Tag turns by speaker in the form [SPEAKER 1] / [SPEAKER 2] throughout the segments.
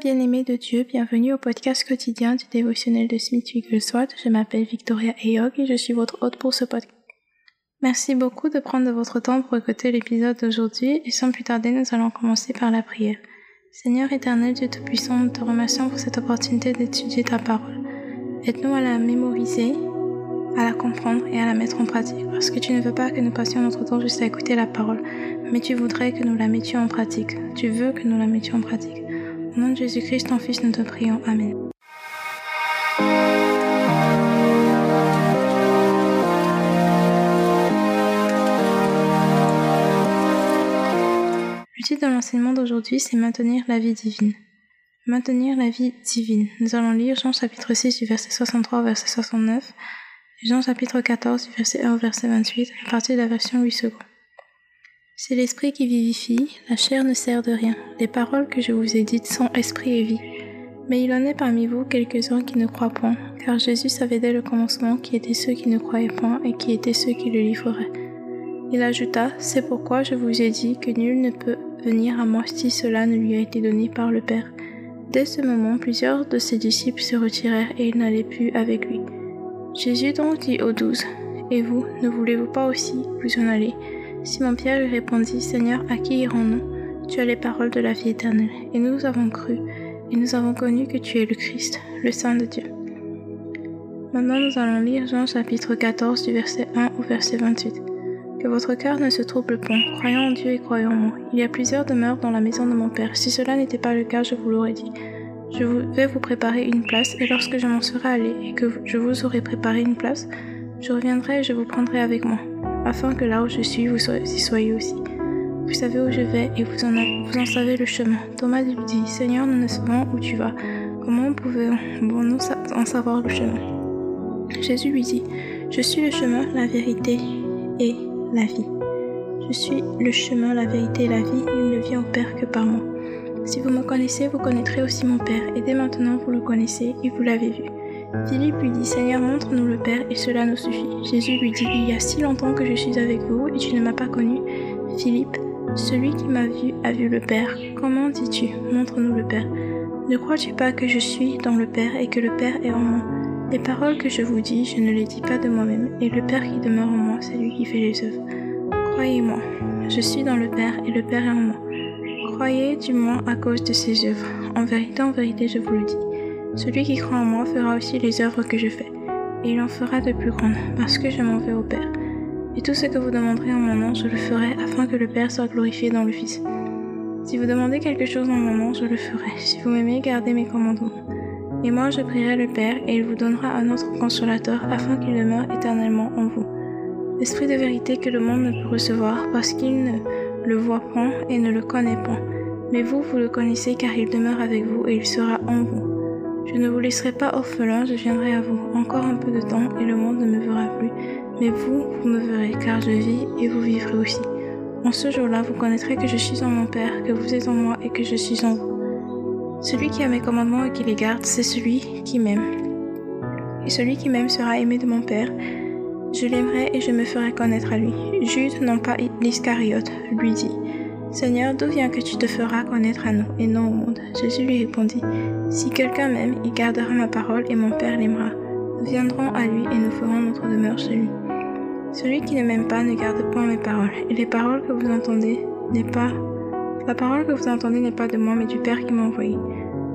[SPEAKER 1] Pierre bien-aimé de Dieu, bienvenue au podcast quotidien du dévotionnel de Smith Wigglesworth. Je m'appelle Victoria Eyog et je suis votre hôte pour ce podcast. Merci beaucoup de prendre votre temps pour écouter l'épisode d'aujourd'hui et sans plus tarder, nous allons commencer par la prière. Seigneur éternel, Dieu Tout-Puissant, nous te remercions pour cette opportunité d'étudier ta parole. Aide-nous à la mémoriser, à la comprendre et à la mettre en pratique, parce que tu ne veux pas que nous passions notre temps juste à écouter la parole, mais tu voudrais que nous la mettions en pratique. Tu veux que nous la mettions en pratique. Au nom de Jésus-Christ, ton Fils, nous te prions. Amen. Le titre de l'enseignement d'aujourd'hui, c'est Maintenir la vie divine. Maintenir la vie divine. Nous allons lire Jean chapitre 6 du verset 63 au verset 69, et Jean chapitre 14 du verset 1 au verset 28, à partir de la version 8 secondes. C'est l'esprit qui vivifie, la chair ne sert de rien. Les paroles que je vous ai dites sont esprit et vie. Mais il en est parmi vous quelques-uns qui ne croient point, car Jésus savait dès le commencement qui étaient ceux qui ne croyaient point et qui étaient ceux qui le livreraient. Il ajouta, C'est pourquoi je vous ai dit que nul ne peut venir à moi si cela ne lui a été donné par le Père. Dès ce moment, plusieurs de ses disciples se retirèrent et ils n'allaient plus avec lui. Jésus donc dit aux douze, Et vous, ne voulez-vous pas aussi vous en aller? Simon-Pierre lui répondit, Seigneur, à qui irons-nous? Tu as les paroles de la vie éternelle, et nous avons cru, et nous avons connu que tu es le Christ, le Saint de Dieu. Maintenant nous allons lire Jean chapitre 14 du verset 1 au verset 28. Que votre cœur ne se trouble point, croyons en Dieu et croyons en moi. Il y a plusieurs demeures dans la maison de mon Père. Si cela n'était pas le cas, je vous l'aurais dit. Je vais vous préparer une place, et lorsque je m'en serai allé et que je vous aurai préparé une place, je reviendrai et je vous prendrai avec moi afin que là où je suis, vous y soyez aussi. Vous savez où je vais et vous en, savez le chemin. Thomas lui dit, Seigneur, nous ne savons où tu vas. Comment pouvons-nous en savoir le chemin? Jésus lui dit, Je suis le chemin, la vérité et la vie. Je suis le chemin, la vérité et la vie. Il ne vient au Père que par moi. Si vous me connaissez, vous connaîtrez aussi mon Père, et dès maintenant vous le connaissez et vous l'avez vu. Philippe lui dit, Seigneur, montre-nous le Père, et cela nous suffit. Jésus lui dit, Il y a si longtemps que je suis avec vous, et tu ne m'as pas connu. Philippe, celui qui m'a vu a vu le Père. Comment dis-tu, montre-nous le Père? Ne crois-tu pas que je suis dans le Père et que le Père est en moi? Les paroles que je vous dis, je ne les dis pas de moi-même, et le Père qui demeure en moi, c'est lui qui fait les œuvres. Croyez-moi, je suis dans le Père, et le Père est en moi. Croyez du moins à cause de ses œuvres. En vérité, en vérité, je vous le dis. Celui qui croit en moi fera aussi les œuvres que je fais, et il en fera de plus grandes, parce que je m'en vais au Père. Et tout ce que vous demanderez en mon nom, je le ferai, afin que le Père soit glorifié dans le Fils. Si vous demandez quelque chose en mon nom, je le ferai. Si vous m'aimez, gardez mes commandements. Et moi, je prierai le Père, et il vous donnera un autre consolateur, afin qu'il demeure éternellement en vous. L'Esprit de vérité que le monde ne peut recevoir, parce qu'il ne le voit point et ne le connaît point. Mais vous, vous le connaissez, car il demeure avec vous, et il sera en vous. Je ne vous laisserai pas orphelin, je viendrai à vous. Encore un peu de temps et le monde ne me verra plus. Mais vous, vous me verrez, car je vis et vous vivrez aussi. En ce jour-là, vous connaîtrez que je suis en mon Père, que vous êtes en moi et que je suis en vous. Celui qui a mes commandements et qui les garde, c'est celui qui m'aime. Et celui qui m'aime sera aimé de mon Père. Je l'aimerai et je me ferai connaître à lui. Jude, non pas l'Iscariote, lui dit. Seigneur, d'où vient que tu te feras connaître à nous et non au monde? Jésus lui répondit, Si quelqu'un m'aime, il gardera ma parole et mon Père l'aimera. Nous viendrons à lui et nous ferons notre demeure chez lui. Celui qui ne m'aime pas ne garde point mes paroles, et les paroles que vous entendez n'est pas... La parole que vous entendez n'est pas de moi, mais du Père qui m'a envoyé.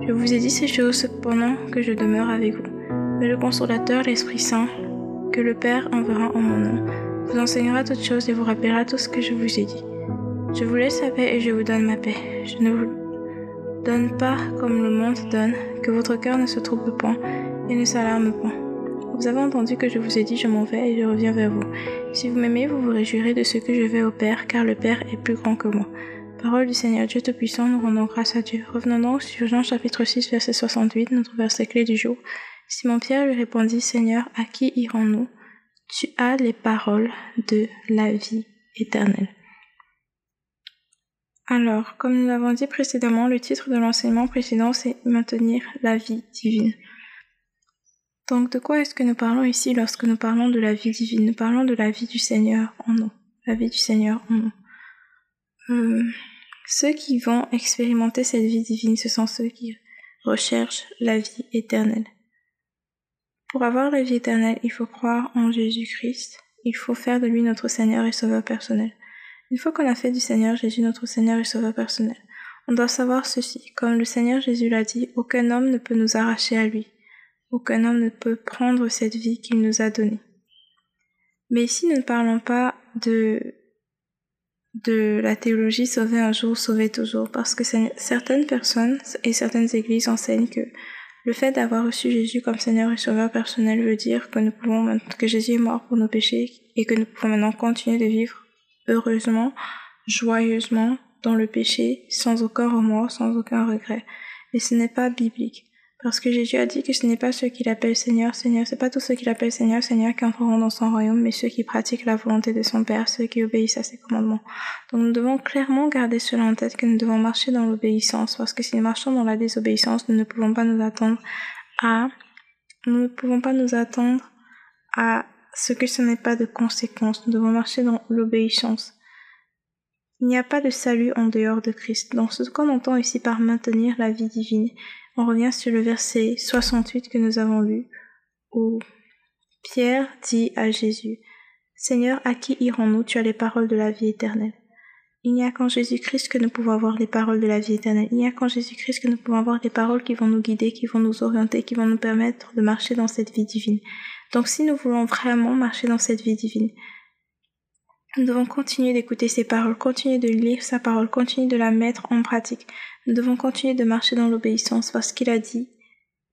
[SPEAKER 1] Je vous ai dit ces choses pendant que je demeure avec vous. Mais le consolateur, l'Esprit Saint, que le Père enverra en mon nom, vous enseignera toutes choses et vous rappellera tout ce que je vous ai dit. Je vous laisse la paix et je vous donne ma paix. Je ne vous donne pas comme le monde donne, que votre cœur ne se trouble point et ne s'alarme point. Vous avez entendu que je vous ai dit je m'en vais et je reviens vers vous. Si vous m'aimez, vous vous réjouirez de ce que je vais au Père, car le Père est plus grand que moi. Parole du Seigneur Dieu Tout-Puissant, nous rendons grâce à Dieu. Revenons donc sur Jean chapitre 6, verset 68, notre verset clé du jour. Simon-Pierre lui répondit, Seigneur, à qui irons-nous? Tu as les paroles de la vie éternelle. Alors, comme nous l'avons dit précédemment, le titre de l'enseignement précédent, c'est Maintenir la vie divine. Donc, de quoi est-ce que nous parlons ici lorsque nous parlons de la vie divine? Nous parlons de la vie du Seigneur en nous. La vie du Seigneur en nous. Euh, ceux qui vont expérimenter cette vie divine, ce sont ceux qui recherche la vie éternelle. Pour avoir la vie éternelle, il faut croire en Jésus-Christ. Il faut faire de lui notre Seigneur et Sauveur personnel. Une fois qu'on a fait du Seigneur Jésus notre Seigneur et Sauveur personnel, on doit savoir ceci. Comme le Seigneur Jésus l'a dit, aucun homme ne peut nous arracher à lui. Aucun homme ne peut prendre cette vie qu'il nous a donnée. Mais ici, nous ne parlons pas de de la théologie sauver un jour, sauver toujours, parce que certaines personnes et certaines églises enseignent que le fait d'avoir reçu Jésus comme Seigneur et Sauveur personnel veut dire que nous pouvons, que Jésus est mort pour nos péchés et que nous pouvons maintenant continuer de vivre heureusement, joyeusement dans le péché, sans aucun remords, sans aucun regret. Mais ce n'est pas biblique. Parce que Jésus a dit que ce n'est pas ceux qu'il appelle Seigneur, Seigneur, c'est pas tous ceux qu'il appelle Seigneur, Seigneur qui entreront dans son royaume, mais ceux qui pratiquent la volonté de son Père, ceux qui obéissent à ses commandements. Donc nous devons clairement garder cela en tête que nous devons marcher dans l'obéissance, parce que si nous marchons dans la désobéissance, nous ne pouvons pas nous attendre à, nous ne pouvons pas nous attendre à ce que ce n'est pas de conséquence. Nous devons marcher dans l'obéissance. Il n'y a pas de salut en dehors de Christ. Donc ce qu'on entend ici par maintenir la vie divine, on revient sur le verset 68 que nous avons lu, où Pierre dit à Jésus, Seigneur, à qui irons-nous? Tu as les paroles de la vie éternelle. Il n'y a qu'en Jésus-Christ que nous pouvons avoir les paroles de la vie éternelle. Il n'y a qu'en Jésus-Christ que nous pouvons avoir les paroles qui vont nous guider, qui vont nous orienter, qui vont nous permettre de marcher dans cette vie divine. Donc si nous voulons vraiment marcher dans cette vie divine, nous devons continuer d'écouter ses paroles, continuer de lire sa parole, continuer de la mettre en pratique. Nous devons continuer de marcher dans l'obéissance parce qu'il a dit,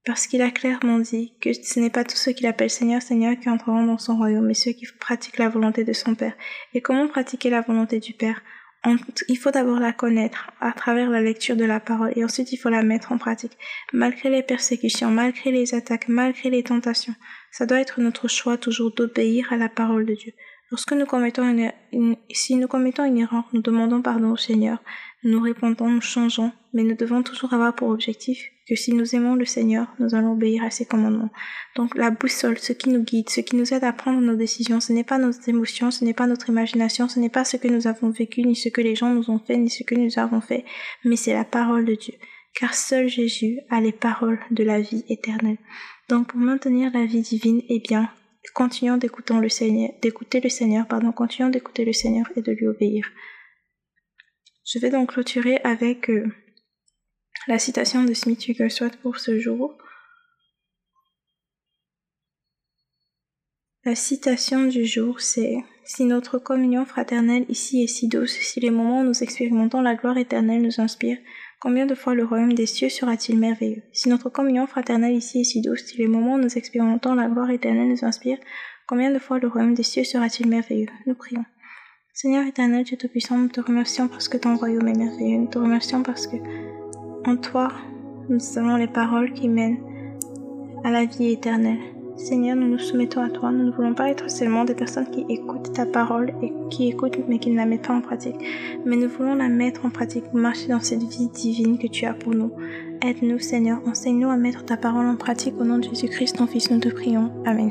[SPEAKER 1] parce qu'il a clairement dit que ce n'est pas tous ceux qu'il appelle Seigneur, Seigneur qui entreront dans son royaume, mais ceux qui pratiquent la volonté de son Père. Et comment pratiquer la volonté du Père? Il faut d'abord la connaître à travers la lecture de la parole et ensuite il faut la mettre en pratique. Malgré les persécutions, malgré les attaques, malgré les tentations, ça doit être notre choix toujours d'obéir à la parole de Dieu. Lorsque nous commettons une, si nous commettons une erreur, nous demandons pardon au Seigneur, nous répondons, nous changeons, mais nous devons toujours avoir pour objectif que si nous aimons le Seigneur, nous allons obéir à ses commandements. Donc la boussole, ce qui nous guide, ce qui nous aide à prendre nos décisions, ce n'est pas nos émotions, ce n'est pas notre imagination, ce n'est pas ce que nous avons vécu, ni ce que les gens nous ont fait, ni ce que nous avons fait, mais c'est la parole de Dieu. Car seul Jésus a les paroles de la vie éternelle. Donc pour maintenir la vie divine, eh bien, continuons d'écouter le Seigneur, pardon, continuons d'écouter le Seigneur et de lui obéir. Je vais donc clôturer avec euh, la citation de Smith Wigglesworth pour ce jour. La citation du jour, c'est Si notre communion fraternelle ici est si douce, si les moments où nous expérimentons la gloire éternelle nous inspirent, Combien de fois le royaume des cieux sera-t-il merveilleux? Si notre communion fraternelle ici est si douce, si les moments où nous expérimentons la gloire éternelle nous inspirent, combien de fois le royaume des cieux sera-t-il merveilleux? Nous prions. Seigneur éternel, Dieu Tout-Puissant, nous te remercions parce que ton royaume est merveilleux. Nous te remercions parce que en toi, nous avons les paroles qui mènent à la vie éternelle. Seigneur, nous nous soumettons à toi. Nous ne voulons pas être seulement des personnes qui écoutent ta parole et qui écoutent mais qui ne la mettent pas en pratique. Mais nous voulons la mettre en pratique, marcher dans cette vie divine que tu as pour nous. Aide-nous, Seigneur. Enseigne-nous à mettre ta parole en pratique au nom de Jésus-Christ, ton Fils. Nous te prions. Amen.